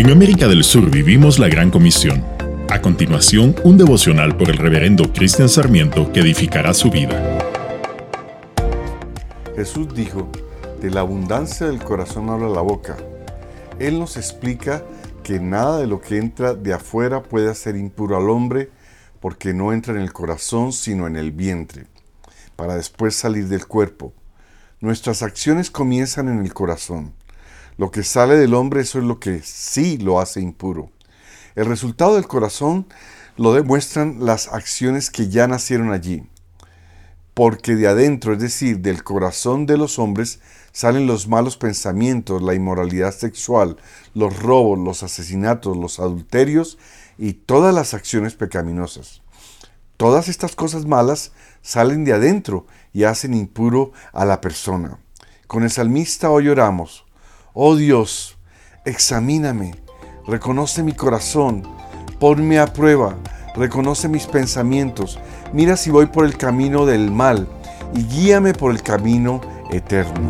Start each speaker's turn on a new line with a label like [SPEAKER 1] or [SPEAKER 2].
[SPEAKER 1] En América del Sur vivimos la Gran Comisión. A continuación, un devocional por el reverendo Cristian Sarmiento que edificará su vida.
[SPEAKER 2] Jesús dijo, de la abundancia del corazón habla la boca. Él nos explica que nada de lo que entra de afuera puede hacer impuro al hombre, porque no entra en el corazón, sino en el vientre, para después salir del cuerpo. Nuestras acciones comienzan en el corazón. Lo que sale del hombre, eso es lo que sí lo hace impuro. El resultado del corazón lo demuestran las acciones que ya nacieron allí. Porque de adentro, es decir, del corazón de los hombres, salen los malos pensamientos, la inmoralidad sexual, los robos, los asesinatos, los adulterios y todas las acciones pecaminosas. Todas estas cosas malas salen de adentro y hacen impuro a la persona. Con el salmista hoy oramos, oh Dios, examíname, reconoce mi corazón, ponme a prueba, reconoce mis pensamientos, mira si voy por el camino del mal y guíame por el camino eterno.